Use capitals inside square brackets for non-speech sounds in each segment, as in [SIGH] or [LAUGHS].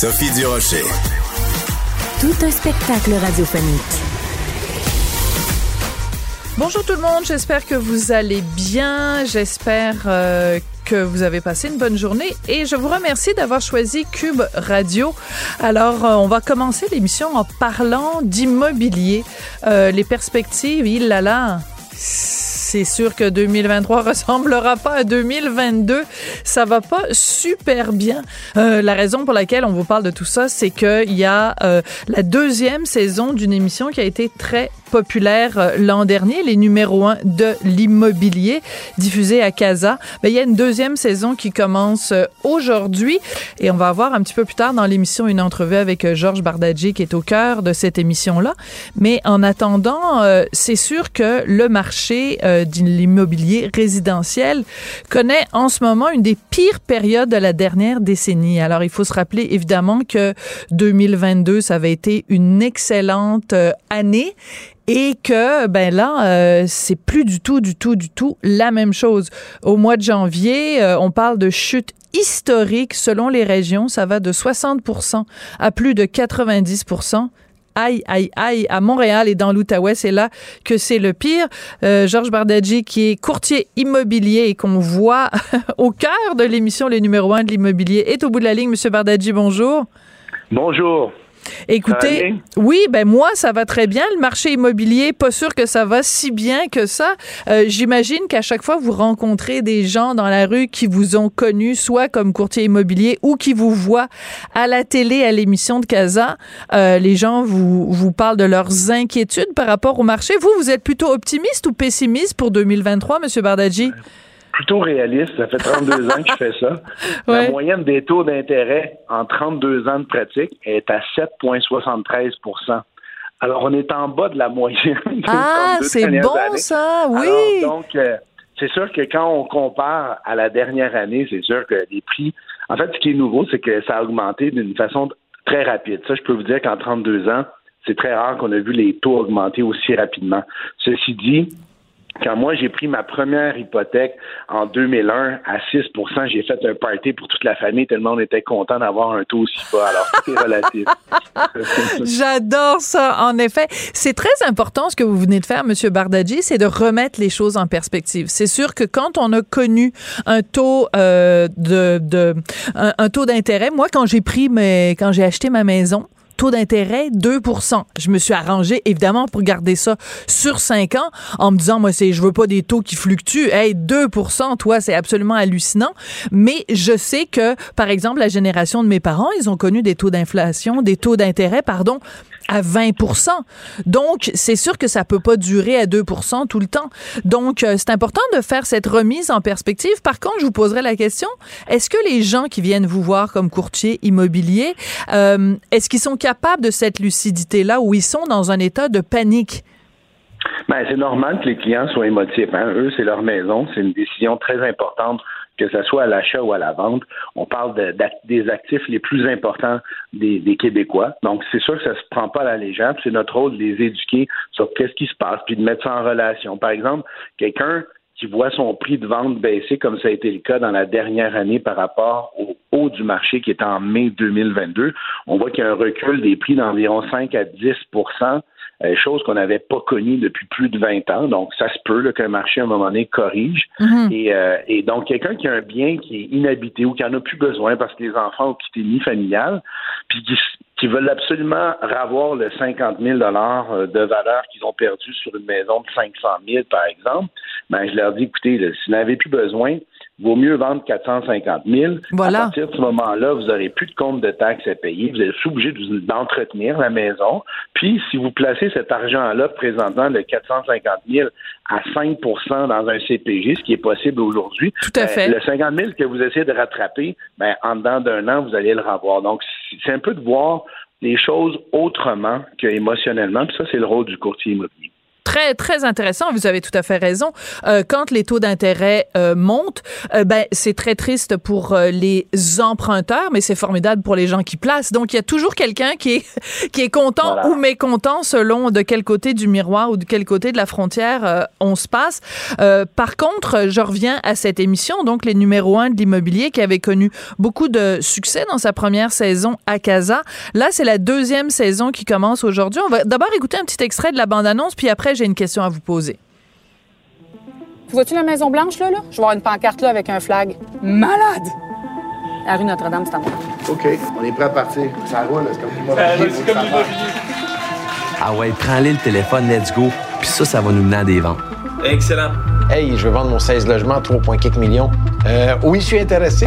Sophie Durocher. Tout un spectacle radiophonique. Bonjour tout le monde, j'espère que vous allez bien, j'espère euh, que vous avez passé une bonne journée et je vous remercie d'avoir choisi Cube Radio. Alors, euh, on va commencer l'émission en parlant d'immobilier. Euh, les perspectives, il là là, c'est sûr que 2023 [LAUGHS] ressemblera pas à 2022. Ça va pas super bien. Euh, la raison pour laquelle on vous parle de tout ça, c'est qu'il y a euh, la deuxième saison d'une émission qui a été très populaire euh, l'an dernier, les numéros un de l'immobilier, diffusé à Casa. Mais il y a une deuxième saison qui commence aujourd'hui et on va avoir un petit peu plus tard dans l'émission une entrevue avec Georges Bardadji qui est au cœur de cette émission-là. Mais en attendant, c'est sûr que le marché de l'immobilier résidentiel connaît en ce moment une des pires périodes de la dernière décennie. Alors, il faut se rappeler évidemment que 2022, ça avait été une excellente année et que ben là euh, c'est plus du tout du tout du tout la même chose. Au mois de janvier, euh, on parle de chute historique selon les régions, ça va de 60 à plus de 90 Aïe, aïe, aïe, à Montréal et dans l'Outaouais, c'est là que c'est le pire. Euh, Georges Bardadji, qui est courtier immobilier et qu'on voit [LAUGHS] au cœur de l'émission Les numéros 1 de l'immobilier, est au bout de la ligne. Monsieur Bardadji, bonjour. Bonjour. Écoutez, oui, ben moi ça va très bien. Le marché immobilier, pas sûr que ça va si bien que ça. Euh, j'imagine qu'à chaque fois vous rencontrez des gens dans la rue qui vous ont connu, soit comme courtier immobilier ou qui vous voient à la télé à l'émission de Casa. Euh, les gens vous vous parlent de leurs inquiétudes par rapport au marché. Vous, vous êtes plutôt optimiste ou pessimiste pour 2023, Monsieur Bardadji? Plutôt réaliste. Ça fait 32 ans que je fais ça. [LAUGHS] La moyenne des taux d'intérêt en 32 ans de pratique est à 7,73% Alors, on est en bas de la moyenne. Ah, c'est bon ça, oui. donc, euh, c'est sûr que quand on compare à la dernière année, c'est sûr que les prix. En fait, ce qui est nouveau, c'est que ça a augmenté d'une façon très rapide. Ça, je peux vous dire qu'en 32 ans, c'est très rare qu'on a vu les taux augmenter aussi rapidement. Ceci dit, quand moi j'ai pris ma première hypothèque en 2001 à 6% j'ai fait un party pour toute la famille tellement on était content d'avoir un taux aussi bas. Alors tout est relatif. [LAUGHS] J'adore ça. En effet, c'est très important ce que vous venez de faire, Monsieur Bardadji, c'est de remettre les choses en perspective. C'est sûr que quand on a connu un taux euh, de, de un taux d'intérêt, moi quand j'ai pris mes quand j'ai acheté ma maison taux d'intérêt 2% Je me suis arrangé évidemment pour garder ça sur 5 ans en me disant moi c'est je veux pas des taux qui fluctuent. Hey, 2% toi c'est absolument hallucinant, mais je sais que par exemple la génération de mes parents, ils ont connu des taux d'inflation, des taux d'intérêt pardon à 20 Donc, c'est sûr que ça peut pas durer à 2% tout le temps. Donc, euh, c'est important de faire cette remise en perspective. Par contre, je vous poserai la question, est-ce que les gens qui viennent vous voir comme courtier immobilier, euh, est-ce qu'ils sont capables de cette lucidité-là ou ils sont dans un état de panique? Ben, c'est normal que les clients soient émotifs. Hein. Eux, c'est leur maison. C'est une décision très importante que ce soit à l'achat ou à la vente, on parle des actifs les plus importants des, Québécois. Donc, c'est sûr que ça se prend pas à la légère. C'est notre rôle de les éduquer sur qu'est-ce qui se passe, puis de mettre ça en relation. Par exemple, quelqu'un qui voit son prix de vente baisser, comme ça a été le cas dans la dernière année par rapport au haut du marché qui est en mai 2022, on voit qu'il y a un recul des prix d'environ 5 à 10 euh, chose qu'on n'avait pas connue depuis plus de 20 ans. Donc, ça se peut qu'un marché, à un moment donné, corrige. Mhm. Euh, et, donc, quelqu'un qui a un bien qui est inhabité ou qui en a plus besoin parce que les enfants ont quitté le familial, puis qui, veulent absolument ravoir le 50 000 euh, de valeur qu'ils ont perdu sur une maison de 500 000, par exemple, ben, je leur dis, écoutez, si vous n'avez plus besoin, vaut mieux vendre 450 000. Voilà. À partir de ce moment-là, vous n'aurez plus de compte de taxes à payer. Vous êtes obligé d'entretenir la maison. Puis, si vous placez cet argent-là, présentement, de 450 000 à 5% dans un CPG, ce qui est possible aujourd'hui, Tout à ben, fait. le 50 000 que vous essayez de rattraper, ben, en dedans d'un an, vous allez le revoir. Donc, c'est un peu de voir les choses autrement que émotionnellement. Puis ça, c'est le rôle du courtier immobilier très très intéressant. Vous avez tout à fait raison. Euh, quand les taux d'intérêt euh, montent, euh, ben c'est très triste pour euh, les emprunteurs, mais c'est formidable pour les gens qui placent. Donc il y a toujours quelqu'un qui est [LAUGHS] qui est content Voilà. ou mécontent selon de quel côté du miroir ou de quel côté de la frontière euh, on se passe. Euh, par contre, je reviens à cette émission, donc les numéros un de l'immobilier qui avait connu beaucoup de succès dans sa première saison à Casa. Là, c'est la deuxième saison qui commence aujourd'hui. On va d'abord écouter un petit extrait de la bande-annonce, puis après j'ai une question à vous poser. Vois-tu la Maison Blanche, là, là? Je vais avoir une pancarte, là, avec un flag. Malade! La rue Notre-Dame, c'est à moi. OK, on est prêt à partir. Ça roule, c'est comme l'immobilier. que ça parte. Ah ouais, prends-le le téléphone, let's go. Puis ça, ça va nous mener à des ventes. Excellent. Hey, je veux vendre mon 16 logements, 3,4 millions. Euh, oui, je suis intéressé?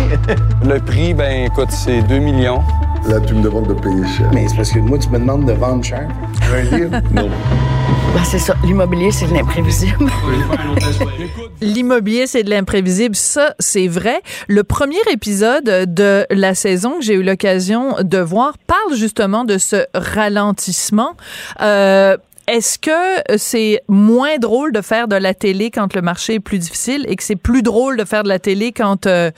Le prix, ben écoute, c'est 2 millions. Là, tu me demandes de payer cher. Mais c'est parce que moi, tu me demandes de vendre cher. Tu veux un livre? [LAUGHS] Non. Ben, c'est ça. L'immobilier, c'est de l'imprévisible. [LAUGHS] L'immobilier, c'est de l'imprévisible. Ça, c'est vrai. Le premier épisode de la saison que j'ai eu l'occasion de voir parle justement de ce ralentissement. Euh, est-ce que c'est moins drôle de faire de la télé quand le marché est plus difficile et que c'est plus drôle de faire de la télé quand euh,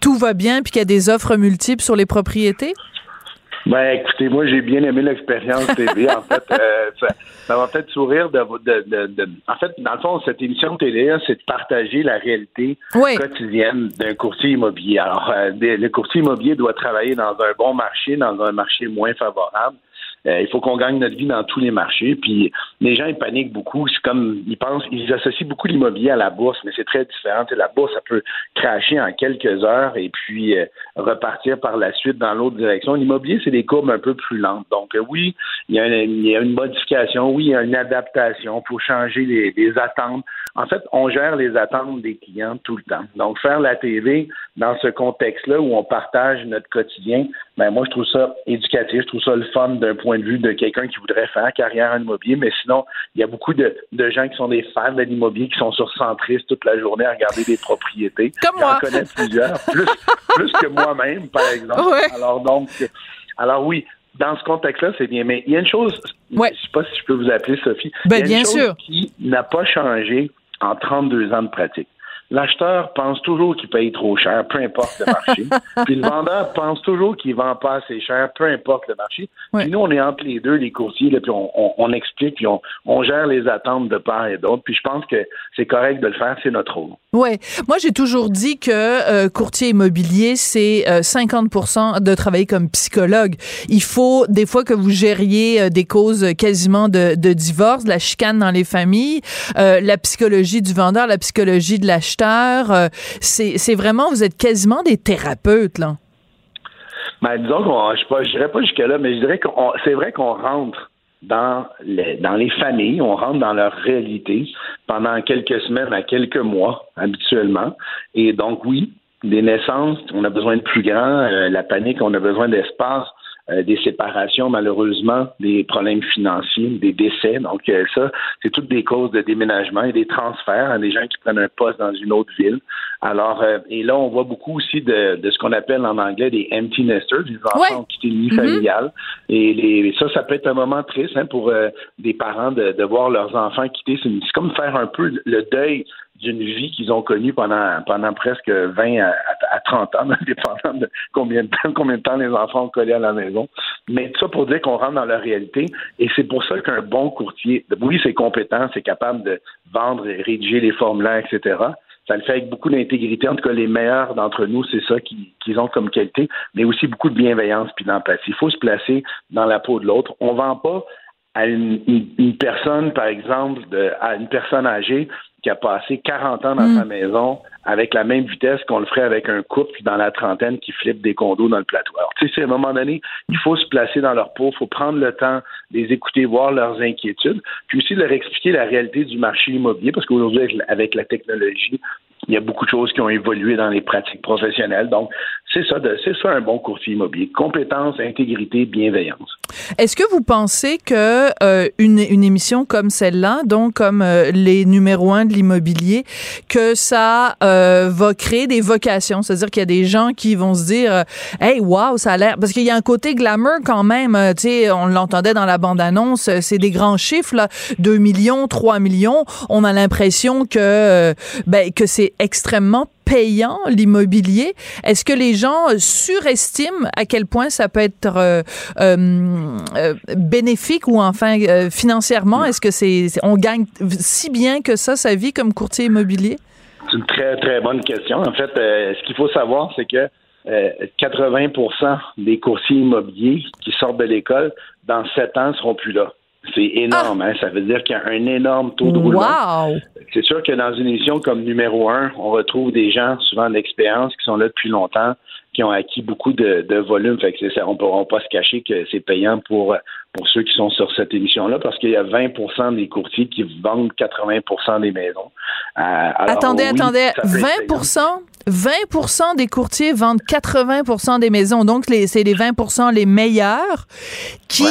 tout va bien puis qu'il y a des offres multiples sur les propriétés? Ben, écoutez, moi, j'ai bien aimé l'expérience TV. [LAUGHS] En fait, euh, ça, va peut-être sourire de, de, de, de- En fait, dans le fond, cette émission télé, c'est de partager la réalité Oui. quotidienne d'un courtier immobilier. Alors, euh, le courtier immobilier doit travailler dans un bon marché, dans un marché moins favorable. Euh, il faut qu'on gagne notre vie dans tous les marchés. Puis les gens ils paniquent beaucoup. C'est comme ils pensent, ils associent beaucoup l'immobilier à la bourse, mais c'est très différent. La bourse, ça peut cracher en quelques heures et puis euh, repartir par la suite dans l'autre direction. L'immobilier, c'est des courbes un peu plus lentes. Donc euh, oui, il y, a une, modification, oui, il y a une adaptation pour changer les, attentes. En fait, on gère les attentes des clients tout le temps. Donc faire la TV dans ce contexte-là où on partage notre quotidien, ben moi je trouve ça éducatif, je trouve ça le fun d'un point de vue de quelqu'un qui voudrait faire carrière en immobilier, mais sinon, il y a beaucoup de, de gens qui sont des fans de l'immobilier, qui sont sur Centris toute la journée à regarder des propriétés. Comme moi. J'en connais plusieurs, plus, plus que moi-même, par exemple. Ouais. Alors donc, alors oui, dans ce contexte-là, c'est bien. Mais il y a une chose, Ouais. je sais pas si je peux vous appeler Sophie, Ben, il y a une bien chose sûr. qui n'a pas changé en 32 ans de pratique. L'acheteur pense toujours qu'il paye trop cher, peu importe le marché. [LAUGHS] puis le vendeur pense toujours qu'il vend pas assez cher, peu importe le marché. Ouais. Puis nous, on est entre les deux, les courtiers, là, puis on, on- on explique, puis on, on gère les attentes de part et d'autre. Puis je pense que c'est correct de le faire, c'est notre rôle. Ouais, moi j'ai toujours dit que euh, courtier immobilier c'est euh, 50% de travailler comme psychologue. Il faut des fois que vous gériez euh, des causes quasiment de, de divorce, de la chicane dans les familles, euh, la psychologie du vendeur, la psychologie de l'acheteur. Euh, c'est vraiment vous êtes quasiment des thérapeutes là. Ben, disons qu'on, je dirais pas jusque-là, mais je dirais que c'est vrai qu'on rentre dans les, dans les familles, on rentre dans leur réalité pendant quelques semaines à quelques mois habituellement. Et donc, oui, des naissances, on a besoin de plus grand, euh, la panique, on a besoin d'espace, euh, des séparations, malheureusement, des problèmes financiers, des décès. Donc, euh, ça, c'est toutes des causes de déménagement et des transferts, hein, des gens qui prennent un poste dans une autre ville. Alors, euh, et là, on voit beaucoup aussi de, de ce qu'on appelle en anglais des empty nesters, des enfants Ouais. qui ont quitté le nid familial. Et les, ça, ça peut être un moment triste hein, pour euh, des parents de, de voir leurs enfants quitter. C'est c'est comme faire un peu le deuil d'une vie qu'ils ont connue pendant pendant presque 20 à, à 30 ans, [LAUGHS] dépendant de combien de temps combien de temps les enfants ont collé à la maison. Mais tout ça pour dire qu'on rentre dans leur réalité. Et c'est pour ça qu'un bon courtier, oui, c'est compétent, c'est capable de vendre, et rédiger les formulaires, etc. Ça le fait avec beaucoup d'intégrité. En tout cas, les meilleurs d'entre nous, c'est ça qu'ils ont comme qualité, mais aussi beaucoup de bienveillance puis d'empathie. Il faut se placer dans la peau de l'autre. On vend pas à une, personne, par exemple, à une personne âgée qui a passé 40 ans dans sa maison avec la même vitesse qu'on le ferait avec un couple dans la trentaine qui flippe des condos dans le plateau. Alors, tu sais, c'est à un moment donné, il faut se placer dans leur peau, il faut prendre le temps de les écouter, voir leurs inquiétudes, puis aussi leur expliquer la réalité du marché immobilier, parce qu'aujourd'hui, avec la technologie, il y a beaucoup de choses qui ont évolué dans les pratiques professionnelles. Donc, c'est ça, c'est ça un bon courtier immobilier. Compétence, intégrité, bienveillance. Est-ce que vous pensez que euh, une, une, émission comme celle-là, donc comme euh, les numéros un de l'immobilier, que ça euh, va créer des vocations, c'est-à-dire qu'il y a des gens qui vont se dire, hey, wow, ça a l'air, parce qu'il y a un côté glamour quand même. tu sais, on l'entendait dans la bande-annonce, c'est des grands chiffres, là, 2 millions, 3 millions. On a l'impression que ben, que c'est extrêmement payant l'immobilier. Est-ce que les gens surestiment à quel point ça peut être euh, euh, euh, bénéfique ou enfin financièrement? Est-ce que c'est on gagne si bien que ça sa vie comme courtier immobilier? C'est une très très bonne question. En fait, ce qu'il faut savoir, c'est que 80% des courtiers immobiliers qui sortent de l'école dans sept ans seront plus là. C'est énorme, hein? Ça veut dire qu'il y a un énorme taux de roulement. C'est sûr que dans une émission comme numéro un, on retrouve des gens souvent d'expérience qui sont là depuis longtemps, qui ont acquis beaucoup de, de volume. Fait que ça, on ne pourra pas se cacher que c'est payant pour, pour ceux qui sont sur cette émission-là, parce qu'il y a 20% des courtiers qui vendent 80% des maisons. Euh, attendez, attendez, 20 20 des courtiers vendent 80% des maisons. Donc, c'est les 20% les meilleurs qui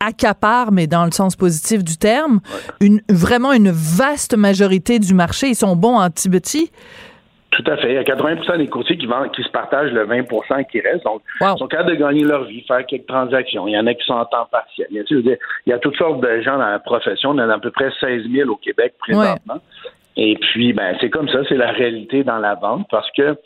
accaparent, mais dans le sens positif du terme, une, vraiment une vaste majorité du marché. Ils sont bons en petit. Tout à fait. Il y a 80% des courtiers qui, vendent, qui se partagent le 20% qui reste. Donc, ils sont capables de gagner leur vie, faire quelques transactions. Il y en a qui sont en temps partiel. Il y a, toutes sortes de gens dans la profession. On en a à peu près 16 000 au Québec présentement. Et puis, ben, c'est comme ça, c'est la réalité dans la vente parce que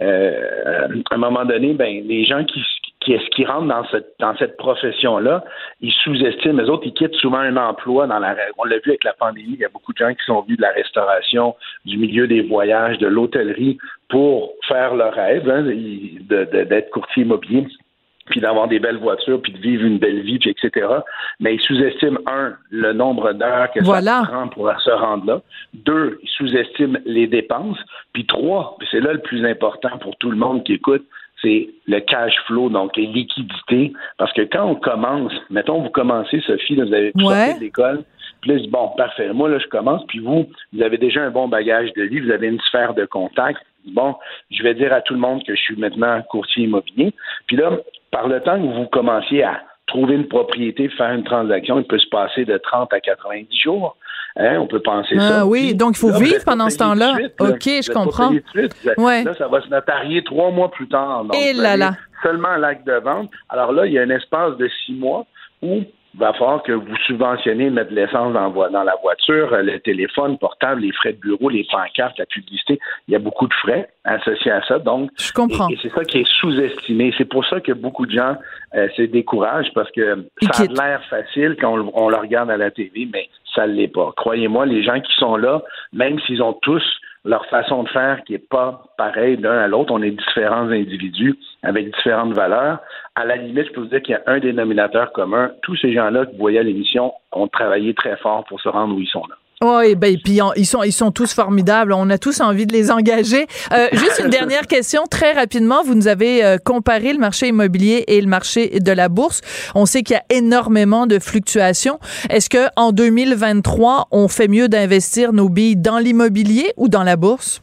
euh, à un moment donné, ben, les gens qui, qui, qui rentrent dans cette, dans cette profession-là, ils sous-estiment. Les autres, ils quittent souvent un emploi dans la. On l'a vu avec la pandémie, il y a beaucoup de gens qui sont venus de la restauration, du milieu des voyages, de l'hôtellerie pour faire leur rêve hein, d'être courtier immobilier puis d'avoir des belles voitures, puis de vivre une belle vie, puis etc. Mais ils sous-estiment, un, le nombre d'heures que ça prend pour se rendre là. Deux, ils sous-estiment les dépenses. Puis trois, puis c'est là le plus important pour tout le monde qui écoute, c'est le cash flow, donc les liquidités. Parce que quand on commence, mettons, vous commencez, Sophie, vous avez sorti de l'école, puis là, bon, parfait. Moi, là, je commence, puis vous, vous avez déjà un bon bagage de vie, vous avez une sphère de contact. Bon, je vais dire à tout le monde que je suis maintenant courtier immobilier. Puis là, par le temps que vous commenciez à trouver une propriété, faire une transaction, il peut se passer de 30 à 90 jours. Hein, on peut penser ah, ça. Oui, donc il faut vivre pendant ce temps-là. OK, je comprends. Là, ça va se notarier trois mois plus tard. Donc, Et là là. Seulement l'acte de vente. Alors là, il y a un espace de six mois où il va falloir que vous subventionnez mettre l'essence dans, dans, la voiture, euh, le téléphone portable, les frais de bureau, les pancartes, la publicité. Il y a beaucoup de frais associés à ça. Donc, je comprends. Et, c'est ça qui est sous-estimé. C'est pour ça que beaucoup de gens euh, se découragent parce que ça a l'air facile quand on, on, le regarde à la TV, mais ça ne l'est pas. Croyez-moi, les gens qui sont là, même s'ils ont tous leur façon de faire qui n'est pas pareille d'un à l'autre. On est différents individus avec différentes valeurs. À la limite, je peux vous dire qu'il y a un dénominateur commun. Tous ces gens-là que vous voyez à l'émission ont travaillé très fort pour se rendre où ils sont là. Oui, ben puis ils sont ils sont tous formidables. On a tous envie de les engager. Euh, juste une dernière question très rapidement. Vous nous avez euh, comparé le marché immobilier et le marché de la bourse. On sait qu'il y a énormément de fluctuations. Est-ce que en 2023, on fait mieux d'investir nos billes dans l'immobilier ou dans la bourse?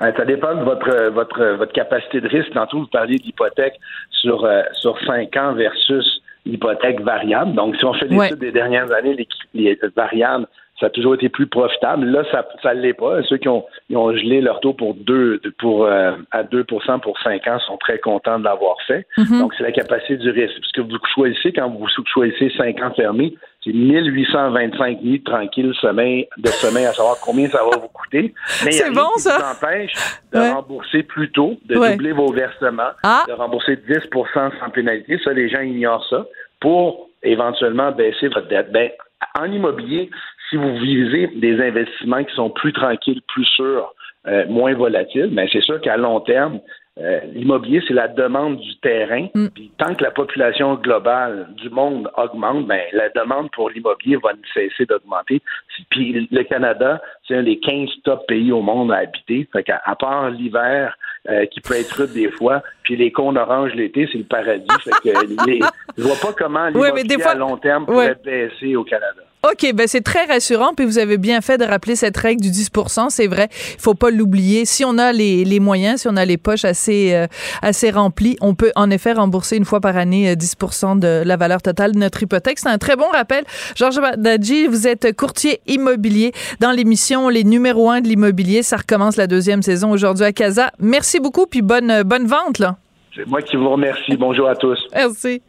Ça dépend de votre votre votre capacité de risque. Tantôt, vous parliez d'hypothèque sur euh, sur cinq ans versus l'hypothèque variable. Donc, si on fait l'étude des dernières années, les, les variables ça a toujours été plus profitable. Là, ça ne l'est pas. Ceux qui ont, ont gelé leur taux pour deux, pour euh, à 2% pour cinq ans sont très contents de l'avoir fait. Mm-hmm. Donc, c'est la capacité du risque. Ce que vous choisissez quand vous choisissez cinq ans fermés, c'est 1825 nuits tranquilles sommeil, de sommeil à savoir combien ça va vous coûter. Mais c'est bon, ça. vous empêche de rembourser plus tôt, de doubler vos versements, ah. de rembourser 10% sans pénalité. Ça, les gens ignorent ça pour éventuellement baisser votre dette. Ben, en immobilier, si vous visez des investissements qui sont plus tranquilles, plus sûrs, euh, moins volatiles, mais c'est sûr qu'à long terme, euh, l'immobilier, c'est la demande du terrain. Mm. Puis tant que la population globale du monde augmente, ben, la demande pour l'immobilier va ne cesser d'augmenter. Puis le Canada, c'est un des 15 top pays au monde à habiter. Fait à part l'hiver, euh, qui peut être rude des fois, puis les cônes oranges l'été, c'est le paradis. fait que [LAUGHS] les, je vois pas comment l'immobilier à long terme pourrait baisser au Canada. OK, ben c'est très rassurant. Puis vous avez bien fait de rappeler cette règle du 10% C'est vrai, il faut pas l'oublier. Si on a les, les, moyens, si on a les poches assez, euh, assez remplies, on peut en effet rembourser une fois par année 10 euh, de la valeur totale de notre hypothèque. C'est un très bon rappel. Georges Badji, vous êtes courtier immobilier dans l'émission Les numéros 1 de l'immobilier. Ça recommence la deuxième saison aujourd'hui à Casa. Merci beaucoup, puis bonne, bonne vente. là. C'est moi qui vous remercie. Bonjour à tous. Merci.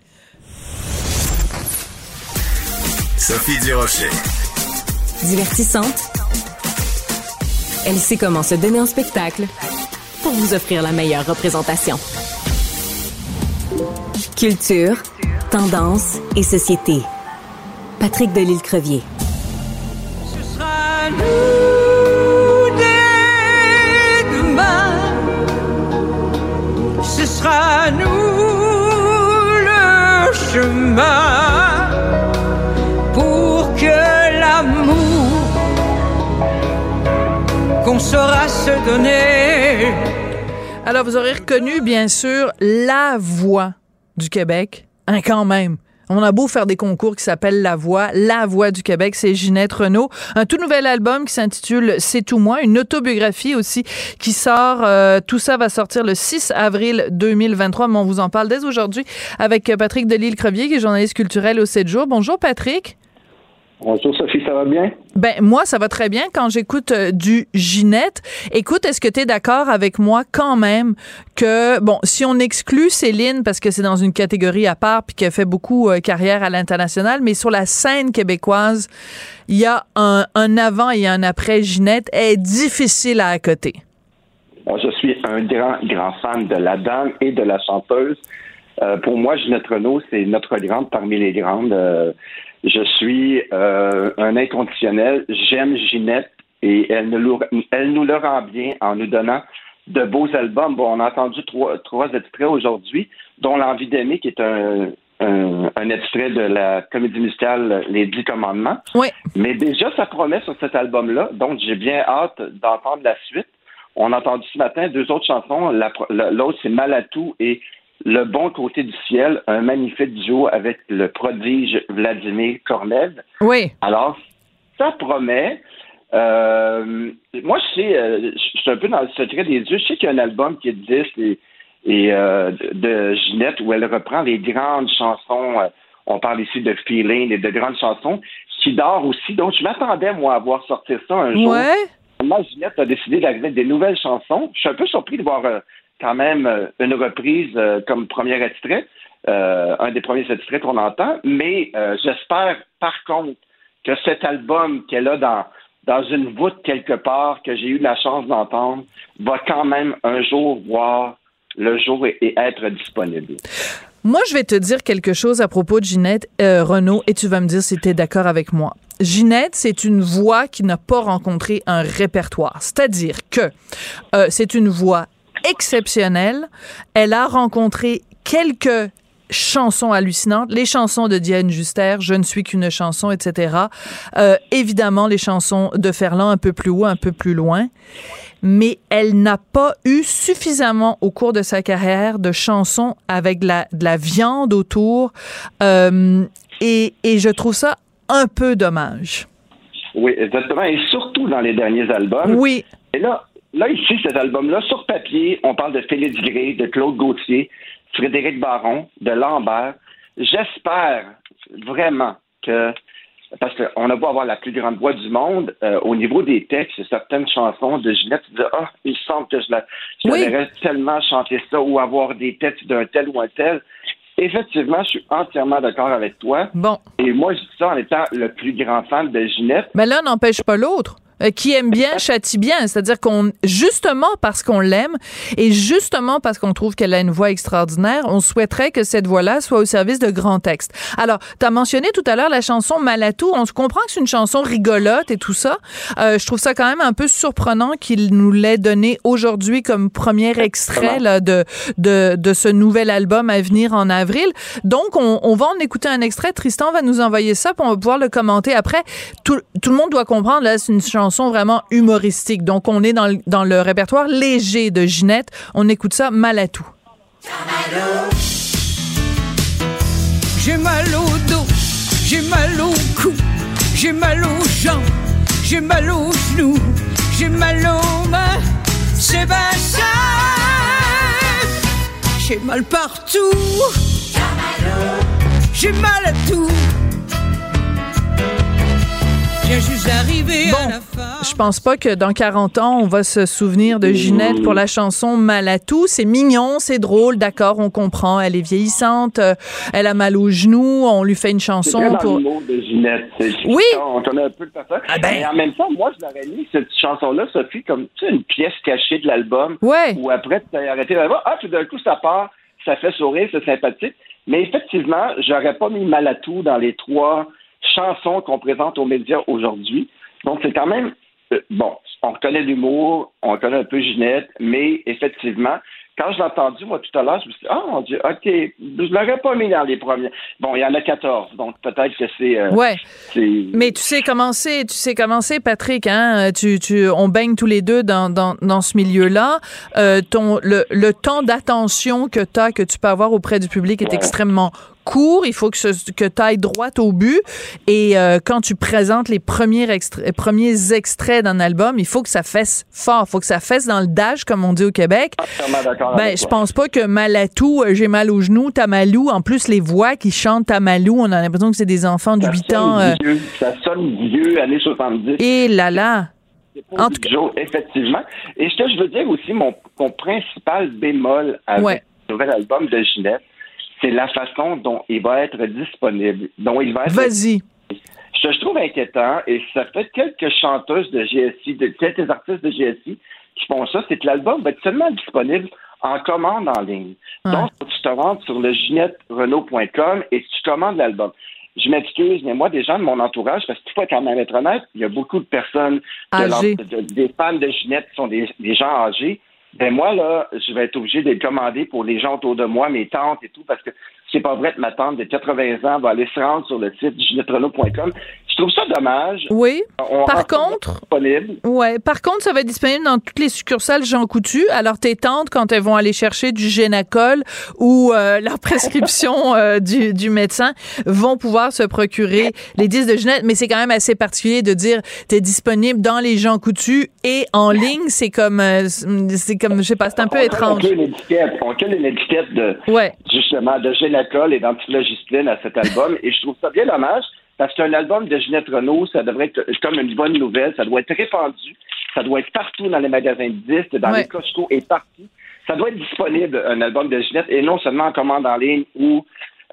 Sophie Durocher. Divertissante. Elle sait comment se donner en spectacle pour vous offrir la meilleure représentation. Culture, tendance et société. Patrick Delisle-Crevier. Ce sera nous Alors, vous aurez reconnu, bien sûr, la voix du Québec, hein, quand même. On a beau faire des concours qui s'appellent La Voix, La Voix du Québec, c'est Ginette Renault. Un tout nouvel album qui s'intitule C'est tout moi, une autobiographie aussi qui sort. Euh, tout ça va sortir le 6 avril 2023, mais on vous en parle dès aujourd'hui avec Patrick Delisle-Crevier, qui est journaliste culturel au 7 jours. Bonjour Patrick. Bonjour Sophie, ça va bien? Ben moi, ça va très bien quand j'écoute euh, du Ginette. Écoute, est-ce que tu es d'accord avec moi quand même que, bon, si on exclut Céline parce que c'est dans une catégorie à part puis qu'elle fait beaucoup euh, carrière à l'international, mais sur la scène québécoise, il y a un, avant et un après Ginette est difficile à accoter. Moi, je suis un grand, grand fan de la dame et de la chanteuse. Euh, pour moi, Ginette Renault, c'est notre grande parmi les grandes. Je suis euh, un inconditionnel. J'aime Ginette et elle nous, elle nous le rend bien en nous donnant de beaux albums. Bon, on a entendu trois, trois extraits aujourd'hui, dont L'envie d'aimer, qui est un, un, extrait de la comédie musicale Les Dix Commandements. Oui. Mais déjà, ça promet sur cet album-là, donc j'ai bien hâte d'entendre la suite. On a entendu ce matin deux autres chansons. L'autre, c'est Malatou et le bon côté du ciel, un magnifique duo avec le prodige Vladimir Kornev. Oui. Alors, ça promet. Euh, moi, je sais, euh, je suis un peu dans le secret des dieux. Je sais qu'il y a un album qui existe et, euh, de Ginette où elle reprend les grandes chansons. on parle ici de feeling et de grandes chansons qui dort aussi. Donc, je m'attendais, moi, à voir sortir ça un jour. Ouais. Moi, Ginette a décidé d'arriver des nouvelles chansons. Je suis un peu surpris de voir quand même euh, une reprise euh, comme premier extrait, euh, un des premiers extraits qu'on entend, mais j'espère par contre que cet album qu'elle a dans dans une voûte quelque part que j'ai eu la chance d'entendre va quand même un jour voir le jour et, être disponible. Moi, je vais te dire quelque chose à propos de Ginette Renault et tu vas me dire si tu es d'accord avec moi. Ginette, c'est une voix qui n'a pas rencontré un répertoire. C'est-à-dire que c'est une voix exceptionnelle. Elle a rencontré quelques chansons hallucinantes, les chansons de Diane Juster, Je ne suis qu'une chanson, etc. Euh, évidemment, les chansons de Ferland un peu plus haut, un peu plus loin. Mais elle n'a pas eu suffisamment au cours de sa carrière de chansons avec de la, viande autour. Euh, et, et je trouve ça un peu dommage. Oui, exactement. Et surtout dans les derniers albums. Oui. Et là, Là, ici, cet album-là, sur papier, on parle de Félix Gray, de Claude Gauthier, Frédéric Baron, de Lambert. J'espère vraiment que parce qu'on a beau avoir la plus grande voix du monde, euh, au niveau des textes, certaines chansons de Ginette, tu dis, ah, il semble que je la, je tellement chanter ça ou avoir des textes d'un tel ou un tel. Effectivement, je suis entièrement d'accord avec toi. Bon. Et moi, je dis ça en étant le plus grand fan de Ginette. Mais l'un n'empêche pas l'autre. Euh, qui aime bien châtie bien, c'est-à-dire qu'on justement parce qu'on l'aime et justement parce qu'on trouve qu'elle a une voix extraordinaire, on souhaiterait que cette voix-là soit au service de grands textes. Alors, tu as mentionné tout à l'heure la chanson Malatou, on se comprend que c'est une chanson rigolote et tout ça. Euh, je trouve ça quand même un peu surprenant qu'il nous l'ait donné aujourd'hui comme premier extrait là, de, de, de ce nouvel album à venir en avril. Donc, on, on va en écouter un extrait. Tristan va nous envoyer ça pour pouvoir le commenter après. Tout, tout le monde doit comprendre, là, c'est une chanson chanson vraiment humoristique. Donc, on est dans le, dans le répertoire léger de Ginette. On écoute ça mal à tout. J'ai mal au dos, j'ai mal au cou, J'ai mal aux jambes, j'ai mal aux genoux, j'ai mal aux mains. C'est bien ça. J'ai mal partout. J'ai mal à tout. J'ai juste arrivé à la fin. Je pense pas que dans 40 ans, on va se souvenir de Ginette pour la chanson Mal à tout. C'est mignon, c'est drôle, d'accord, on comprend. Elle est vieillissante, euh, elle a mal aux genoux, on lui fait une chanson très dans pour. le de Ginette. Oui. On connaît un peu de ça. Ah ben. Mais en même temps, moi, je l'aurais mis, cette chanson-là, Sophie, comme tu sais, une pièce cachée de l'album. Ouais. Où après, tu as arrêté d'album. Ah, tout d'un coup, ça part, ça fait sourire, c'est sympathique. Mais effectivement, j'aurais pas mis Malatou dans les trois chansons qu'on présente aux médias aujourd'hui. Donc, c'est quand même. Euh, bon, on reconnaît l'humour, on reconnaît un peu Ginette, mais effectivement, quand je l'ai entendu, moi, tout à l'heure, je me suis dit, ah, mon Dieu, OK, je l'aurais pas mis dans les premiers. Bon, il y en a 14, donc peut-être que c'est. euh, Ouais. Mais tu sais comment c'est, tu sais comment c'est, Patrick. Hein? Tu, tu, on baigne tous les deux dans, dans, dans ce milieu-là. Euh, ton, le, le temps d'attention que tu as, que tu peux avoir auprès du public est extrêmement court. Il faut que, ce, que tu ailles droit au but. Et euh, quand tu présentes les premiers, extra- premiers extraits d'un album, il faut que ça fesse fort. Il faut que ça fesse dans le dash, comme on dit au Québec. D'accord Ben, je pense pas que Malatou, euh, j'ai mal aux genoux, Tamalou, en plus les voix qui chantent Tamalou, on a l'impression que c'est des enfants de Ça 8 sonne ans. euh, vieux, ça sonne vieux, années 70. et là là. En tout cas. effectivement. Et ce que je veux dire aussi, mon, mon principal bémol avec Ouais. le nouvel album de Ginette, c'est la façon dont il va être disponible, dont il va être Vas-y. Ce que je trouve inquiétant, et ça fait quelques chanteuses de GSI, de, quelques artistes de GSI qui font ça, c'est que l'album va être seulement disponible en commande en ligne. Donc, tu te rendes sur le ginetterenault.com et tu commandes l'album. Je m'excuse, mais moi, des gens de mon entourage, parce qu'il faut quand même être honnête, il y a beaucoup de personnes, de- des fans de Ginette qui sont des, des gens âgés. Ben moi, là, je vais être obligé de le commander pour les gens autour de moi, mes tantes et tout, parce que c'est pas vrai que ma tante de 80 ans va aller se rendre sur le site ginetterenault.com. Je trouve ça dommage. Oui. On Par contre- disponible. Ouais. Par contre, ça va être disponible dans toutes les succursales Jean Coutu. Alors, tes tantes, quand elles vont aller chercher du Génacol ou euh, [LAUGHS] leur prescription euh, du, du médecin, vont pouvoir se procurer les disques de Ginette. Mais c'est quand même assez particulier de dire t'es disponible dans les Jean Coutu et en ligne. C'est comme, euh, c'est comme, je sais pas, c'est un peu On étrange. on colle une étiquette de, Ouais. justement, de Génacol et d'antiflogistine à cet album. et je trouve ça bien dommage parce qu'un album de Ginette Renault, ça devrait être comme une bonne nouvelle. Ça doit être répandu. Ça doit être partout dans les magasins de disques, dans Ouais. les Costco et partout. Ça doit être disponible, un album de Ginette, et non seulement en commande en ligne ou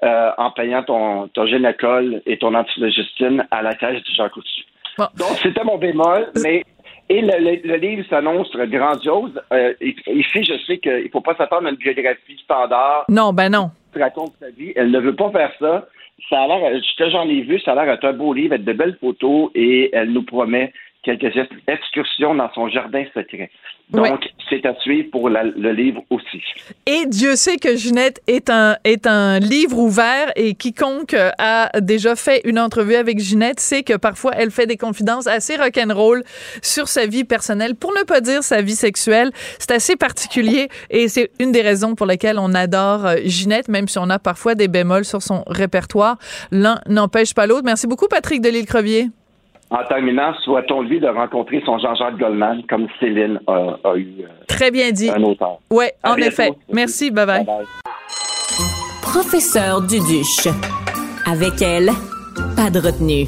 euh, en payant ton, ton Génacol et ton antiflogistine à la caisse du Jean Coutu. Bon. Donc, c'était mon bémol, mais et le, le- le livre s'annonce grandiose. Euh, ici, je sais qu'il ne faut pas s'attendre à une biographie standard Non, ben non. Raconte sa vie. Elle ne veut pas faire ça. Ça a l'air, ce que j'en ai vu, ça a l'air d'être un beau livre, avec de belles photos, et elle nous promet quelques ex- excursions dans son jardin secret. Donc, c'est à suivre pour la- le livre aussi. Et Dieu sait que Ginette est un, est un livre ouvert et quiconque a déjà fait une entrevue avec Ginette sait que parfois elle fait des confidences assez rock'n'roll sur sa vie personnelle, pour ne pas dire sa vie sexuelle. C'est assez particulier et c'est une des raisons pour lesquelles on adore euh, Ginette, même si on a parfois des bémols sur son répertoire. L'un n'empêche pas l'autre. Merci beaucoup, Patrick Delisle-Crevier. En terminant, souhaitons lui de rencontrer son Jean-Jacques Goldman, comme Céline a, a eu euh, Très bien dit. un auteur. Ouais, À en effet. Merci. Bye bye. Bye-bye. Professeur Duduche. Avec elle, pas de retenue.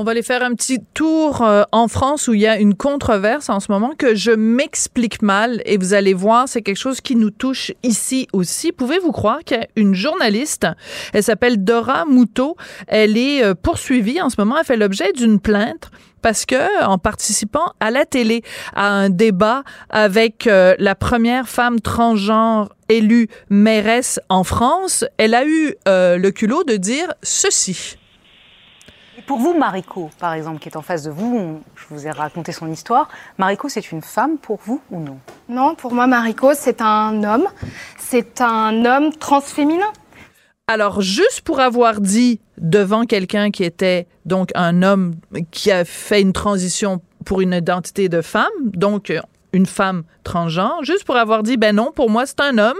On va aller faire un petit tour euh, en France où il y a une controverse en ce moment que je m'explique mal et vous allez voir, c'est quelque chose qui nous touche ici aussi. Pouvez-vous croire qu'il y a une journaliste, elle s'appelle Dora Moutot, elle est euh, poursuivie en ce moment, elle fait l'objet d'une plainte parce que en participant à la télé à un débat avec euh, la première femme transgenre élue mairesse en France, elle a eu euh, le culot de dire ceci. Pour vous, Mariko, par exemple, qui est en face de vous, on- je vous ai raconté son histoire. Mariko, c'est une femme pour vous ou non? Non, pour moi, Mariko, c'est un homme. C'est un homme transféminin. Alors, juste pour avoir dit devant quelqu'un qui était donc un homme qui a fait une transition pour une identité de femme, donc une femme transgenre, juste pour avoir dit, ben non, pour moi, c'est un homme,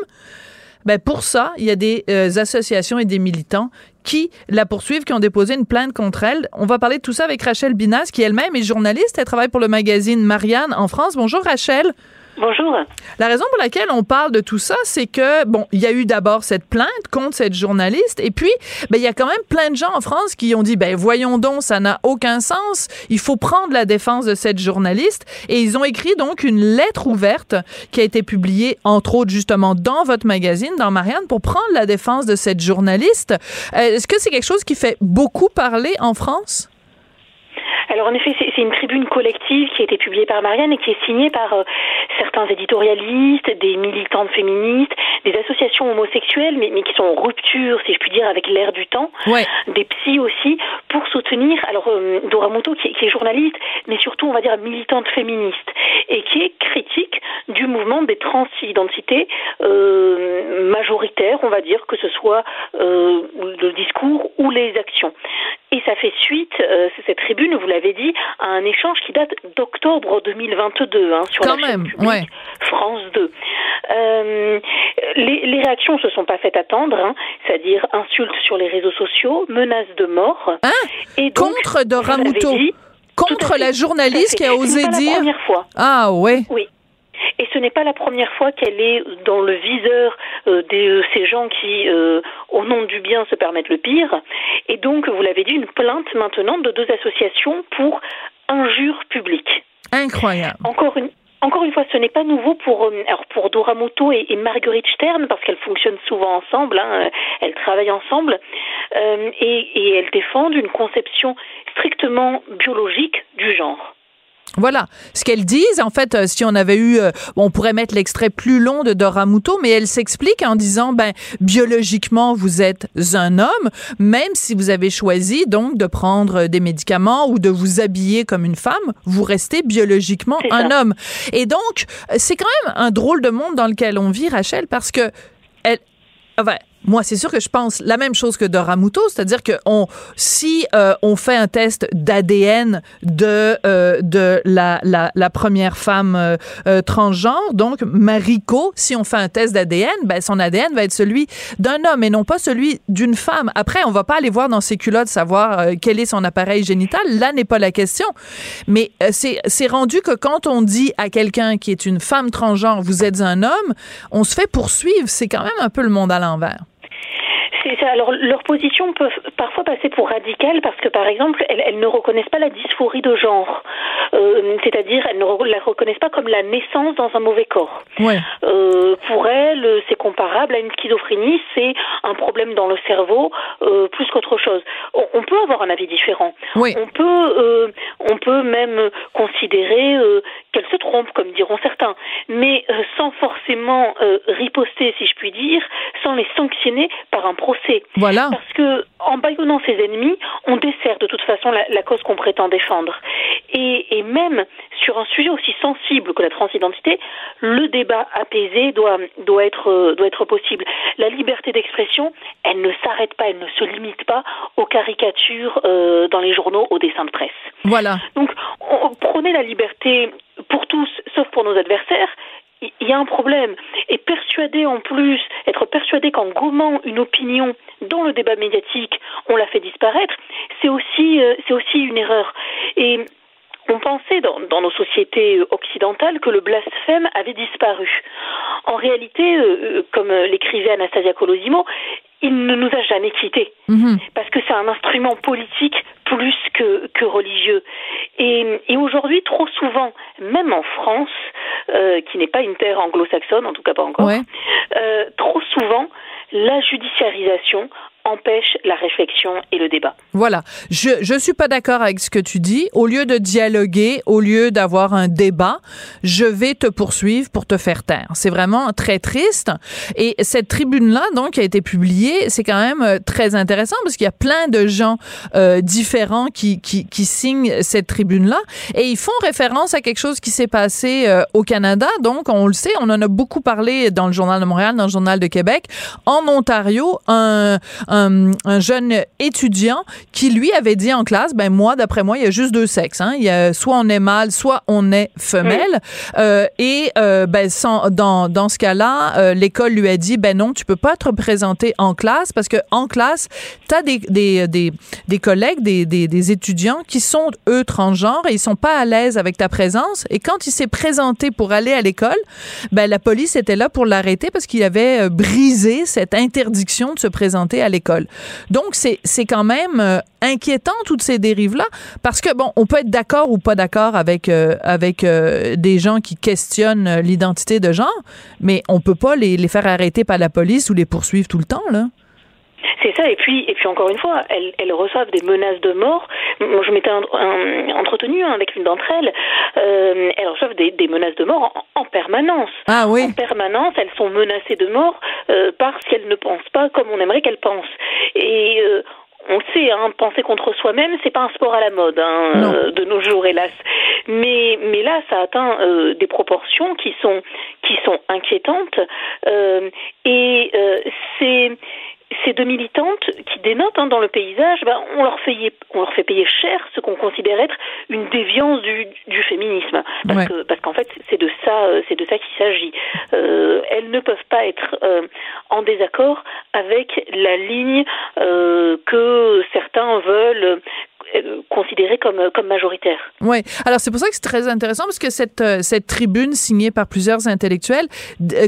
ben pour ça, il y a des euh, associations et des militants qui la poursuivent, qui ont déposé une plainte contre elle. On va parler de tout ça avec Rachel Binas, qui elle-même est journaliste. Elle travaille pour le magazine Marianne en France. Bonjour Rachel. Bonjour. La raison pour laquelle on parle de tout ça, c'est que, bon, il y a eu d'abord cette plainte contre cette journaliste, et puis, ben, il y a quand même plein de gens en France qui ont dit, ben, voyons donc, ça n'a aucun sens, il faut prendre la défense de cette journaliste, et ils ont écrit donc une lettre ouverte qui a été publiée, entre autres, justement, dans votre magazine, dans Marianne, pour prendre la défense de cette journaliste. Euh, Est-ce que c'est quelque chose qui fait beaucoup parler en France? Alors en effet, c'est une tribune collective qui a été publiée par Marianne et qui est signée par euh, certains éditorialistes, des militantes féministes, des associations homosexuelles, mais, mais qui sont en rupture, si je puis dire, avec l'ère du temps, des psys aussi, pour soutenir, alors euh, Dora Muto qui, est- qui est journaliste, mais surtout, on va dire, militante féministe, et qui est critique du mouvement des transidentités euh, majoritaires, on va dire, que ce soit euh, le discours ou les actions. Et ça fait suite, euh, cette tribune, vous l'avez dit, à un échange qui date d'octobre 2022 hein, sur Quand la chaîne même, publique ouais. France 2. Euh, les, les réactions se sont pas faites attendre, hein, c'est-à-dire insultes sur les réseaux sociaux, menaces de mort. et donc, Contre Dora vous l'avez Muto. dit, Contre la journaliste qui a osé dire. La première fois. Ah, ouais. Oui. Et ce n'est pas la première fois qu'elle est dans le viseur euh, de euh, ces gens qui, euh, au nom du bien, se permettent le pire. Et donc, vous l'avez dit, une plainte maintenant de deux associations pour injures publiques. Incroyable. Encore une, encore une fois, ce n'est pas nouveau pour, alors pour Dora Muto et, et Marguerite Stern, parce qu'elles fonctionnent souvent ensemble, hein, elles travaillent ensemble, euh, et, et elles défendent une conception strictement biologique du genre. Voilà ce qu'elles disent. En fait, euh, si on avait eu, euh, on pourrait mettre l'extrait plus long de Dora Muto, mais elle s'explique en disant, ben biologiquement vous êtes un homme, même si vous avez choisi donc de prendre des médicaments ou de vous habiller comme une femme, vous restez biologiquement un homme. Et donc, euh, c'est quand même un drôle de monde dans lequel on vit, Rachel, parce que elle, enfin, moi, c'est sûr que je pense la même chose que Dora Muto, c'est-à-dire que si euh, on fait un test d'ADN de euh, de la, la, la première femme euh, euh, transgenre, donc Mariko, si on fait un test d'ADN, ben son ADN va être celui d'un homme et non pas celui d'une femme. Après, on va pas aller voir dans ses culottes savoir euh, quel est son appareil génital. Là n'est pas la question. Mais euh, c'est c'est rendu que quand on dit à quelqu'un qui est une femme transgenre, vous êtes un homme, on se fait poursuivre. C'est quand même un peu le monde à l'envers. C'est ça. Alors, leur position peut parfois passer pour radicale parce que, par exemple, elles, elles ne reconnaissent pas la dysphorie de genre. Euh, C'est-à-dire, elles ne la reconnaissent pas comme la naissance dans un mauvais corps. Ouais. Euh, pour elles, c'est comparable à une schizophrénie, c'est un problème dans le cerveau euh, plus qu'autre chose. On, on peut avoir un avis différent. On peut, on peut même considérer qu'elles se trompent, comme diront certains, mais sans forcément riposter, si je puis dire, sans les sanctionner par un procès. Voilà. Parce que en bâillonnant ses ennemis, on dessert de toute façon la, la cause qu'on prétend défendre. Et, et même sur un sujet aussi sensible que la transidentité, le débat apaisé doit, doit, être, euh, doit être possible. La liberté d'expression, elle ne s'arrête pas, elle ne se limite pas aux caricatures euh, dans les journaux, aux dessins de presse. Voilà. Donc, on, prôner la liberté pour tous, sauf pour nos adversaires, il y a un problème. Et persuader en plus, être persuadé qu'en gommant une opinion dans le débat médiatique, on la fait disparaître, c'est aussi, euh, c'est aussi une erreur. Et on pensait dans, dans nos sociétés occidentales que le blasphème avait disparu. En réalité, euh, euh, comme euh, l'écrivait Anastasia Colosimo, il ne nous a jamais quittés. Parce que c'est un instrument politique plus que, que religieux. Et, et aujourd'hui, trop souvent, même en France, euh, qui n'est pas une terre anglo-saxonne, en tout cas pas encore, Ouais. euh, trop souvent, la judiciarisation empêche la réflexion et le débat. Voilà. Je je suis pas d'accord avec ce que tu dis. Au lieu de dialoguer, au lieu d'avoir un débat, je vais te poursuivre pour te faire taire. C'est vraiment très triste. Et cette tribune là donc qui a été publiée, c'est quand même euh, très intéressant parce qu'il y a plein de gens euh, différents qui, qui qui signent cette tribune là et ils font référence à quelque chose qui s'est passé euh, au Canada. Donc on le sait, on en a beaucoup parlé dans le journal de Montréal, dans le journal de Québec. En Ontario, un un, un jeune étudiant qui lui avait dit en classe, ben moi, d'après moi, il y a juste deux sexes. Hein. Il y a soit on est mâle, soit on est femelle. Euh, et euh, ben sans, dans dans ce cas-là, euh, l'école lui a dit, ben non, tu peux pas te représenter en classe parce que en classe, t'as des des des des collègues, des, des des étudiants qui sont eux transgenres et ils sont pas à l'aise avec ta présence. Et quand il s'est présenté pour aller à l'école, ben la police était là pour l'arrêter parce qu'il avait euh, brisé cette interdiction de se présenter à Donc c'est quand même euh, inquiétant toutes ces dérives là parce que bon, on peut être d'accord ou pas d'accord avec euh, avec euh, des gens qui questionnent l'identité de genre, mais on peut pas les, les faire arrêter par la police ou les poursuivre tout le temps là. C'est ça, et puis, et puis encore une fois, elles, elles reçoivent des menaces de mort. Moi, je m'étais entretenue hein, avec une d'entre elles. Euh, elles reçoivent des, des, menaces de mort en, en, permanence. Ah oui. En permanence, elles sont menacées de mort euh, parce qu'elles ne pensent pas comme on aimerait qu'elles pensent. Et euh, on sait, hein, penser contre soi-même, c'est pas un sport à la mode hein, euh, de nos jours, hélas. Mais mais là, ça atteint euh, des proportions qui sont qui sont inquiétantes euh, et c'est ces deux militantes qui dénotent hein, dans le paysage, ben, on, leur fait, on leur fait payer cher ce qu'on considère être une déviance du, du féminisme. Parce Ouais. que parce qu'en fait, c'est de ça, euh, c'est de ça qu'il s'agit. Euh, elles ne peuvent pas être euh, en désaccord avec la ligne euh, que certains veulent considérer comme, comme majoritaire. Oui. Alors, c'est pour ça que c'est très intéressant parce que cette, cette tribune signée par plusieurs intellectuels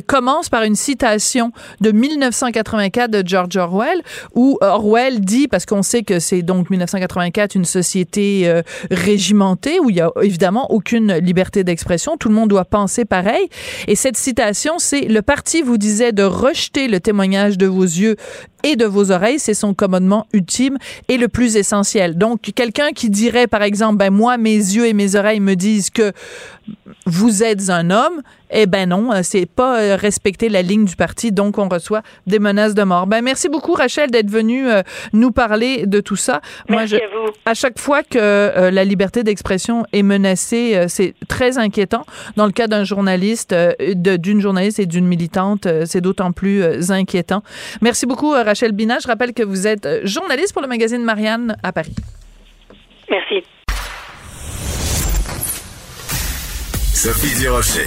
commence par une citation de 1984 de George Orwell où Orwell dit, parce qu'on sait que c'est donc 1984 une société euh, régimentée où il y a évidemment aucune liberté d'expression, tout le monde doit penser pareil. Et cette citation, c'est le parti vous disait de rejeter le témoignage de vos yeux et de vos oreilles, c'est son commandement ultime et le plus essentiel. Donc, quelqu'un qui dirait, par exemple, ben moi, mes yeux et mes oreilles me disent que vous êtes un homme, eh ben non, euh, c'est pas euh, respecter la ligne du parti, donc on reçoit des menaces de mort. Ben merci beaucoup Rachel d'être venue euh, nous parler de tout ça. Merci je, à vous. à chaque fois que euh, la liberté d'expression est menacée, euh, c'est très inquiétant. Dans le cas d'un journaliste, euh, de- d'une journaliste et d'une militante, euh, c'est d'autant plus euh, inquiétant. Merci beaucoup euh, Rachel Bina. Je rappelle que vous êtes journaliste pour le magazine Marianne à Paris. Merci. Sophie Durocher.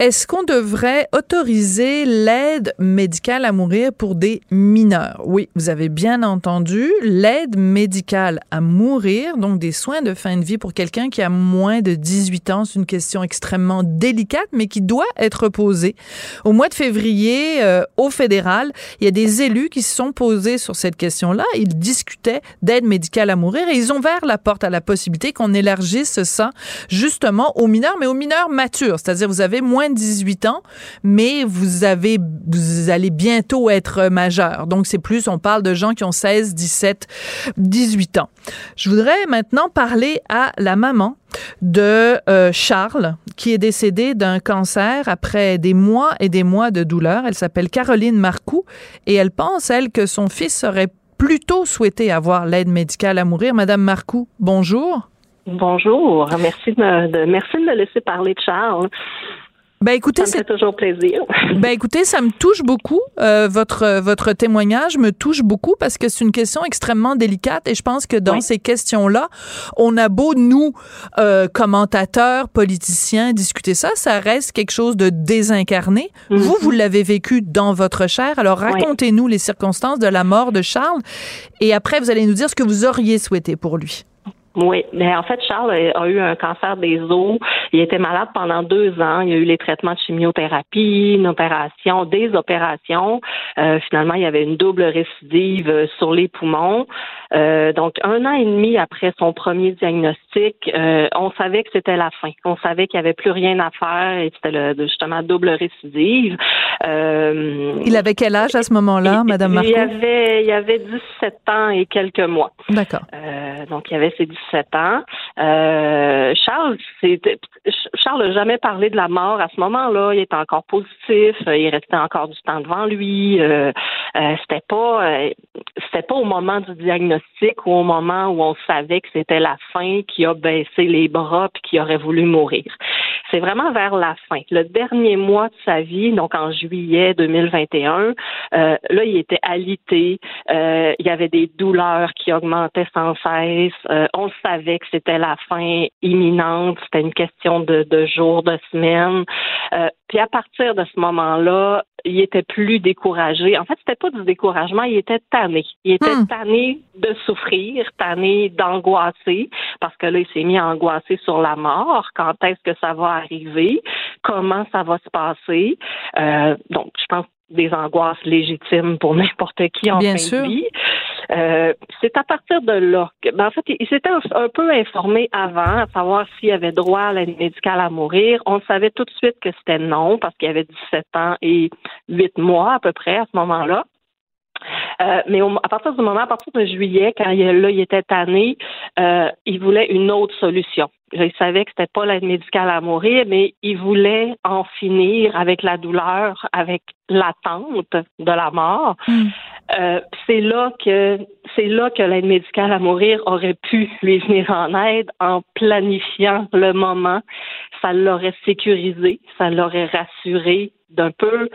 Est-ce qu'on devrait autoriser l'aide médicale à mourir pour des mineurs? Oui, vous avez bien entendu, l'aide médicale à mourir, donc des soins de fin de vie pour quelqu'un qui a moins de 18 ans, c'est une question extrêmement délicate, mais qui doit être posée. Au mois de février, euh, au fédéral, il y a des élus qui se sont posés sur cette question-là. Ils discutaient d'aide médicale à mourir et ils ont ouvert la porte à la possibilité qu'on élargisse ça justement aux mineurs, mais aux mineurs matures, c'est-à-dire vous avez moins de 18 ans, mais vous avez, vous allez bientôt être majeur. Donc c'est plus, on parle de gens qui ont 16, 17, 18 ans. Je voudrais maintenant parler à la maman de euh, Charles, qui est décédé d'un cancer après des mois et des mois de douleur. Elle s'appelle Caroline Marcoux et elle pense, elle, que son fils aurait plutôt souhaité avoir l'aide médicale à mourir. Madame Marcoux, bonjour. Bonjour, merci de me, de, merci de me laisser parler de Charles. Ben écoutez, c'est toujours plaisir. [LAUGHS] Ben écoutez, ça me touche beaucoup. Euh, votre votre témoignage me touche beaucoup parce que c'est une question extrêmement délicate et je pense que dans Oui. ces questions-là, on a beau nous euh, commentateurs, politiciens discuter ça, ça reste quelque chose de désincarné. Vous vous l'avez vécu dans votre chair. Alors Oui. racontez-nous les circonstances de la mort de Charles et après vous allez nous dire ce que vous auriez souhaité pour lui. Oui, mais en fait, Charles a eu un cancer des os. Il était malade pendant deux ans. Il a eu les traitements de chimiothérapie, une opération, des opérations. Euh, finalement, il y avait une double récidive euh, sur les poumons. Euh, donc, un an et demi après son premier diagnostic, euh, on savait que c'était la fin. On savait qu'il n'y avait plus rien à faire et c'était justement double récidive. Euh, Il avait quel âge à ce moment-là, Madame il Marco? avait, il avait 17 ans et quelques mois. D'accord. Donc, il avait ses 17 ans. Charles, Charles n'a jamais parlé de la mort à ce moment-là. Il était encore positif. Il restait encore du temps devant lui. C'était pas, c'était pas au moment du diagnostic ou au moment où on savait que c'était la fin qui a baissé les bras puis qui aurait voulu mourir. C'est vraiment vers la fin, le dernier mois de sa vie, donc en juillet 2021. Euh, là, il était alité, euh, il y avait des douleurs qui augmentaient sans cesse. Euh, on savait que c'était la fin imminente, c'était une question de, de jours, de semaines. Euh, puis à partir de ce moment-là, il était plus découragé. En fait, c'était pas du découragement, il était tanné. Il était Hmm. tanné de souffrir, tanné d'angoisser, parce que là, il s'est mis à angoisser sur la mort. Quand est-ce que ça va arriver? Comment ça va se passer? Euh, donc, je pense des angoisses légitimes pour [LAUGHS] n'importe qui en Bien fin sûr. de vie. Euh, c'est à partir de là que, ben, en fait, il s'était un, un peu informé avant, à savoir s'il avait droit à l'aide médicale à mourir. On savait tout de suite que c'était non, parce qu'il avait 17 ans et 8 mois à peu près à ce moment-là. Euh, mais au- à partir du moment, à partir de juillet, quand il, là, il était tanné, euh, il voulait une autre solution. Il savait que c'était pas l'aide médicale à mourir, mais il voulait en finir avec la douleur, avec l'attente de la mort. Euh, c'est là que c'est là que l'aide médicale à mourir aurait pu lui venir en aide en planifiant le moment. Ça l'aurait sécurisé, ça l'aurait rassuré d'un peu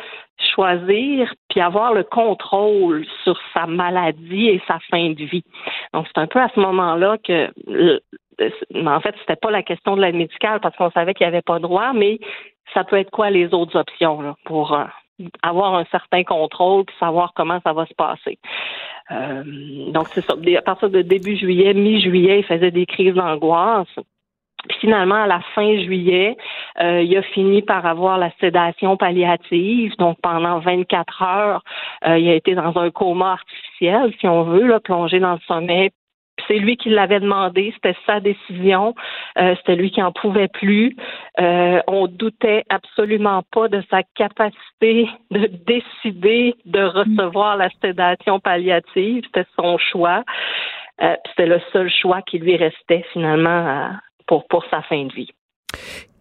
choisir puis avoir le contrôle sur sa maladie et sa fin de vie. Donc c'est un peu à ce moment-là que le- en fait, c'était pas la question de l'aide médicale parce qu'on savait qu'il n'y avait pas droit, mais ça peut être quoi les autres options pour euh, avoir un certain contrôle puis savoir comment ça va se passer. Euh, donc c'est ça. À partir de début juillet, mi-juillet, il faisait des crises d'angoisse. Finalement, à la fin juillet, euh, il a fini par avoir la sédation palliative. Donc pendant 24 heures, euh, il a été dans un coma artificiel, si on veut, là, plongé dans le sommeil. C'est lui qui l'avait demandé, c'était sa décision, euh, c'était lui qui en pouvait plus. Euh, on doutait absolument pas de sa capacité de décider de recevoir la sédation palliative, c'était son choix. Euh, c'était le seul choix qui lui restait finalement à- pour pour sa fin de vie.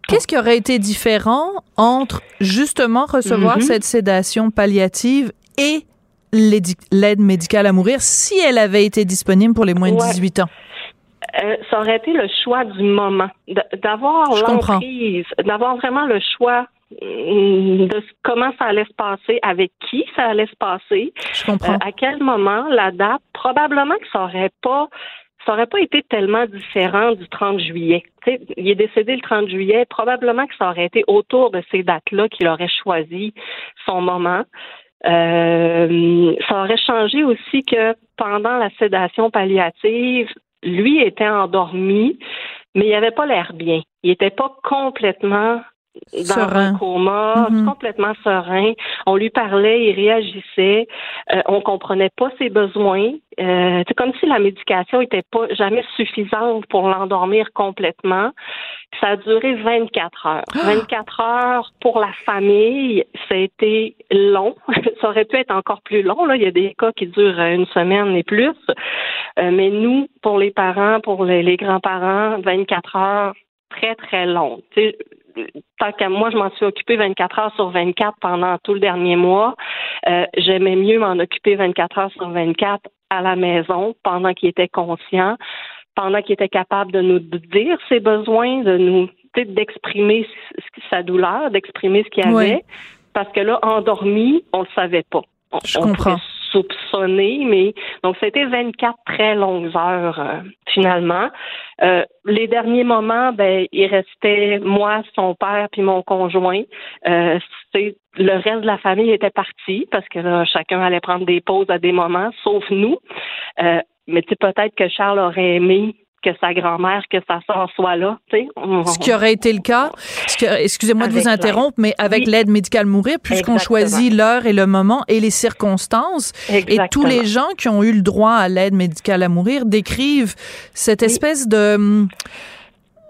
Qu'est-ce qui aurait été différent entre justement recevoir Mhm. cette sédation palliative et l'aide médicale à mourir si elle avait été disponible pour les moins de Ouais. 18 ans? Euh, ça aurait été le choix du moment, d'avoir l'emprise, d'avoir vraiment le choix hum, de comment ça allait se passer, avec qui ça allait se passer, Je comprends. euh, à quel moment, la date. Probablement que ça aurait pas ça aurait pas été tellement différent du 30 juillet. Il est décédé le 30 juillet. Probablement que ça aurait été autour de ces dates-là qu'il aurait choisi son moment. Euh, ça aurait changé aussi que pendant la sédation palliative, lui était endormi, mais il avait pas l'air bien. Il était pas complètement dans Serein. un coma, Mhm. complètement serein. On lui parlait, il réagissait. Euh, on comprenait pas ses besoins. Euh, c'est comme si la médication était pas jamais suffisante pour l'endormir complètement. Ça a duré 24 heures. 24 heures pour la famille, ça a été long. [LAUGHS] ça aurait pu être encore plus long. Là. Il y a des cas qui durent une semaine et plus. Euh, mais nous, pour les parents, pour les, les grands-parents, 24 heures, très, très long. Tant qu'à moi, je m'en suis occupée 24 heures sur 24 pendant tout le dernier mois. Euh, J'aimais mieux m'en occuper 24 heures sur 24 à la maison pendant qu'il était conscient, pendant qu'il était capable de nous dire ses besoins, de nous d'exprimer sa douleur, d'exprimer ce qu'il Oui. avait. Parce que là, endormi, on le savait pas. On, Je on comprends. Soupçonner, mais donc c'était 24 très longues heures euh, finalement. Euh, les derniers moments, ben il restait moi, son père puis mon conjoint. Euh, le reste de la famille était parti parce que là, chacun allait prendre des pauses à des moments, sauf nous. Euh, mais tu peut-être que Charles aurait aimé que sa grand-mère, que sa soeur soit là, tu sais. On- Ce qui aurait été le cas, excusez-moi de vous interrompre, mais avec Oui. l'aide médicale mourir, puisqu'on Exactement. choisit l'heure et le moment et les circonstances, et tous Exactement. les gens qui ont eu le droit à l'aide médicale à mourir décrivent cette espèce de...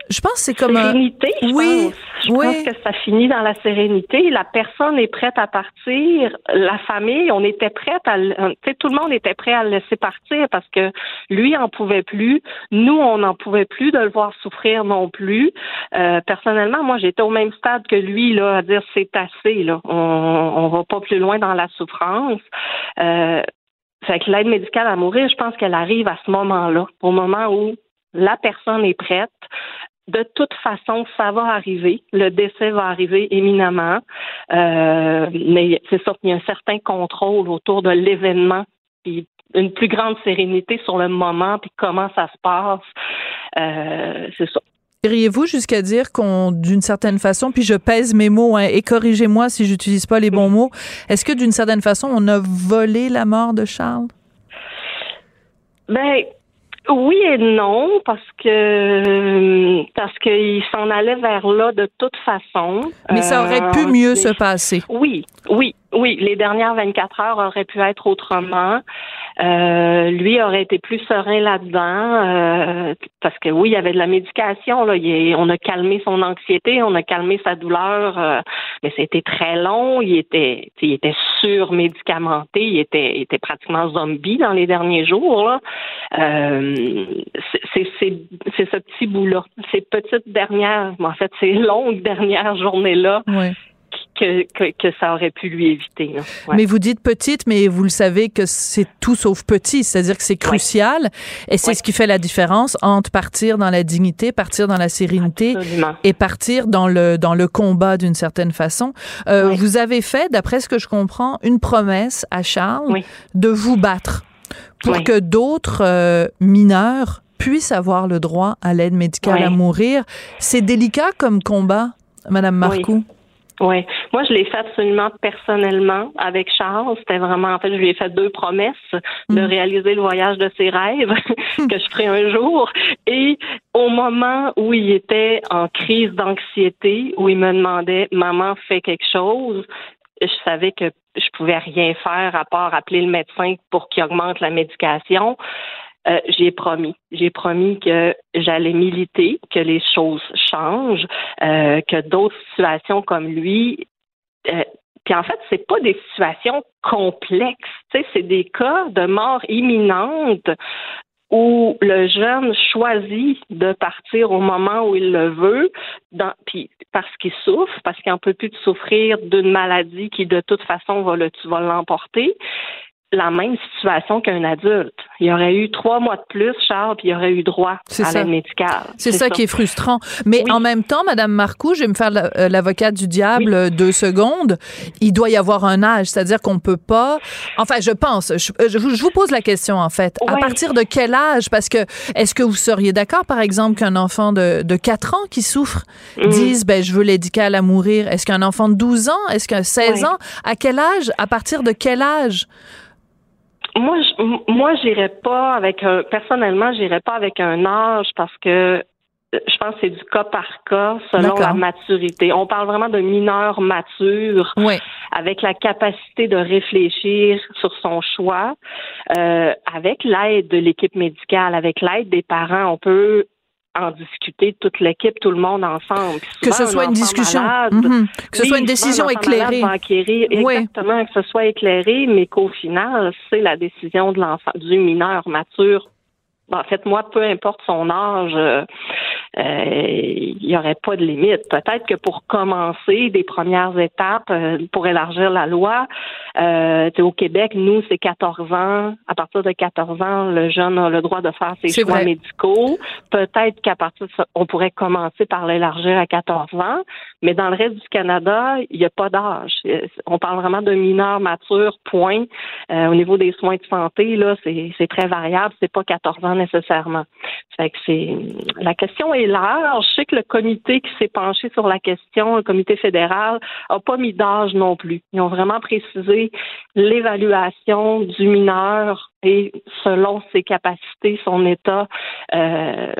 Je pense que c'est comme un... sérénité, je Oui, pense. Je oui. pense que ça finit dans la sérénité. La personne est prête à partir. La famille, on était prête à, le- tu tout le monde était prêt à le laisser partir parce que lui en pouvait plus. Nous, on n'en pouvait plus de le voir souffrir non plus. Euh, personnellement, moi, j'étais au même stade que lui, là, à dire c'est assez, là. On, on va pas plus loin dans la souffrance. Euh, fait que l'aide médicale à mourir, je pense qu'elle arrive à ce moment-là, au moment où la personne est prête, de toute façon, ça va arriver. Le décès va arriver éminemment. Euh, mais c'est sûr qu'il y a un certain contrôle autour de l'événement, puis une plus grande sérénité sur le moment, puis comment ça se passe. Euh, c'est ça. Iriez-vous jusqu'à dire qu'on, d'une certaine façon, puis je pèse mes mots, hein, et corrigez-moi si j'utilise pas les bons mots, est-ce que d'une certaine façon, on a volé la mort de Charles? Ben, oui et non, parce que parce qu'il s'en allait vers là de toute façon. Mais ça aurait pu Euh, mieux se passer. Oui, oui, oui. Les dernières 24 heures auraient pu être autrement. Euh, lui aurait été plus serein là-dedans euh, parce que oui, il y avait de la médication. Là. Il on a calmé son anxiété, on a calmé sa douleur, euh, mais c'était très long. Il était, il était surmédicamenté, il était, il était pratiquement zombie dans les derniers jours. Euh, c'est- ce petit bout-là, ces petites dernières, en fait, ces [LAUGHS] longues dernières journées-là Ouais. Que, que, que ça aurait pu lui éviter. là. Ouais. Mais vous dites petite, mais vous le savez que c'est tout sauf petit, c'est-à-dire que c'est crucial et c'est ce qui fait la différence entre partir dans la dignité, partir dans la sérénité Absolument. et partir dans le dans le combat d'une certaine façon. Euh, Vous avez fait, d'après ce que je comprends, une promesse à Charles de vous battre pour que d'autres euh, mineurs puissent avoir le droit à l'aide médicale à mourir. C'est délicat comme combat, Madame Marcoux? Oui. Moi, je l'ai fait absolument personnellement avec Charles. C'était vraiment, en fait, je lui ai fait deux promesses de réaliser le voyage de ses rêves [LAUGHS] que je ferai un jour. Et au moment où il était en crise d'anxiété, où il me demandait, maman, fais quelque chose, je savais que je pouvais rien faire à part appeler le médecin pour qu'il augmente la médication. Euh, j'ai promis. J'ai promis que j'allais militer, que les choses changent, euh, que d'autres situations comme lui. euh, puis en fait, c'est pas des situations complexes. C'est des cas de mort imminente où le jeune choisit de partir au moment où il le veut, puis parce qu'il souffre, parce qu'il n'en peut plus de souffrir d'une maladie qui de toute façon va le va l'emporter la même situation qu'un adulte. Il y aurait eu trois mois de plus, Charles, puis il aurait eu droit à ça. l'aide médicale. C'est ça, qui est frustrant. Mais en même temps, Madame Marcoux, je vais me faire euh, l'avocate du diable deux secondes. Il doit y avoir un âge, c'est-à-dire qu'on peut pas. Enfin, je pense. Je, euh, je vous, pose la question en fait. À partir de quel âge? Parce que est-ce que vous seriez d'accord, par exemple, qu'un enfant de, de 4 ans qui souffre Mhm. dise, ben je veux l'éducal à mourir? Est-ce qu'un enfant de 12 ans? Est-ce qu'un 16 Ouais. ans? À quel âge? À partir de quel âge? Moi, je, moi, j'irais pas avec un. Personnellement, j'irais pas avec un âge parce que je pense que c'est du cas par cas selon la maturité. On parle vraiment de mineurs matures Ouais. avec la capacité de réfléchir sur son choix, euh, avec l'aide de l'équipe médicale, avec l'aide des parents. On peut en discuter toute l'équipe, tout le monde ensemble. Que ce souvent, soit un une discussion. malade- Mhm. Que ce Oui, soit une décision un éclairée. Oui. exactement que ce soit éclairé, mais qu'au final, c'est la décision de l'enfant, du mineur mature. En fait, moi, peu importe son âge, euh, euh, il n'y aurait pas de limite. Peut-être que pour commencer des premières étapes, euh, pour élargir la loi, euh, au Québec, nous, c'est 14 ans. À partir de 14 ans, le jeune a le droit de faire ses choix vrai. médicaux. Peut-être qu'à partir de ça, on pourrait commencer par l'élargir à 14 ans. Mais dans le reste du Canada, il n'y a pas d'âge. On parle vraiment de mineurs matures, point. Euh, au niveau des soins de santé, là, c'est c'est très variable. C'est pas 14 ans nécessairement. Fait que c'est la question est large. Je sais que le comité qui s'est penché sur la question, le comité fédéral, a pas mis d'âge non plus. Ils ont vraiment précisé l'évaluation du mineur et selon ses capacités, son état, euh,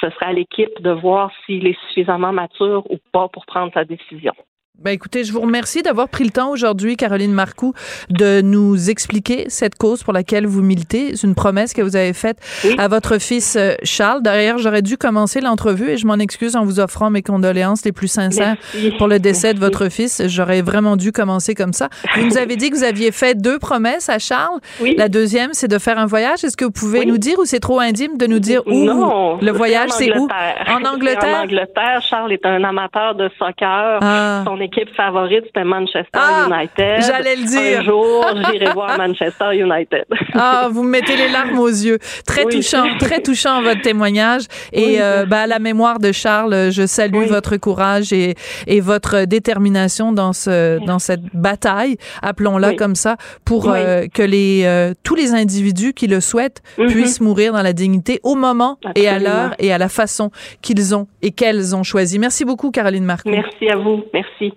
ce sera à l'équipe de voir s'il est suffisamment mature ou pas pour prendre sa décision. Ben écoutez, je vous remercie d'avoir pris le temps aujourd'hui, Caroline Marcoux, de nous expliquer cette cause pour laquelle vous militez. C'est une promesse que vous avez faite à votre fils euh, Charles. D'ailleurs, j'aurais dû commencer l'entrevue et je m'en excuse en vous offrant mes condoléances les plus sincères Merci. pour le décès de votre fils. J'aurais vraiment dû commencer comme ça. Vous nous avez dit que vous aviez fait deux promesses à Charles. La deuxième, c'est de faire un voyage. Est-ce que vous pouvez Oui. nous dire ou c'est trop intime de nous dire où Non, le voyage, c'est où? [LAUGHS] En Angleterre? En Angleterre, Charles est un amateur de soccer. Ah. Son équipe favorite, c'était Manchester Ah, United. j'allais le dire. Un jour, [LAUGHS] j'irai voir Manchester United. Ah, vous me mettez les larmes aux yeux. Très Oui. touchant, très touchant votre témoignage. Et Oui. euh, ben, à la mémoire de Charles, je salue votre courage et, et votre détermination dans ce dans cette bataille, appelons-la comme ça, pour euh, que les euh, tous les individus qui le souhaitent Mhm. puissent mourir dans la dignité au moment et à l'heure et à la façon qu'ils ont et qu'elles ont choisi. Merci beaucoup, Caroline Marcoux. Merci à vous. Merci.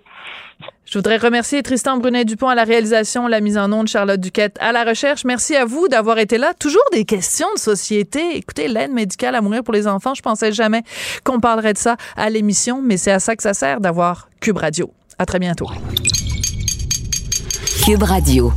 Je voudrais remercier Tristan Brunet-Dupont à la réalisation, la mise en onde, Charlotte Duquette à la recherche. Merci à vous d'avoir été là. Toujours des questions de société. Écoutez, l'aide médicale à mourir pour les enfants, je pensais jamais qu'on parlerait de ça à l'émission, mais c'est à ça que ça sert d'avoir Cube Radio. À très bientôt. Cube Radio.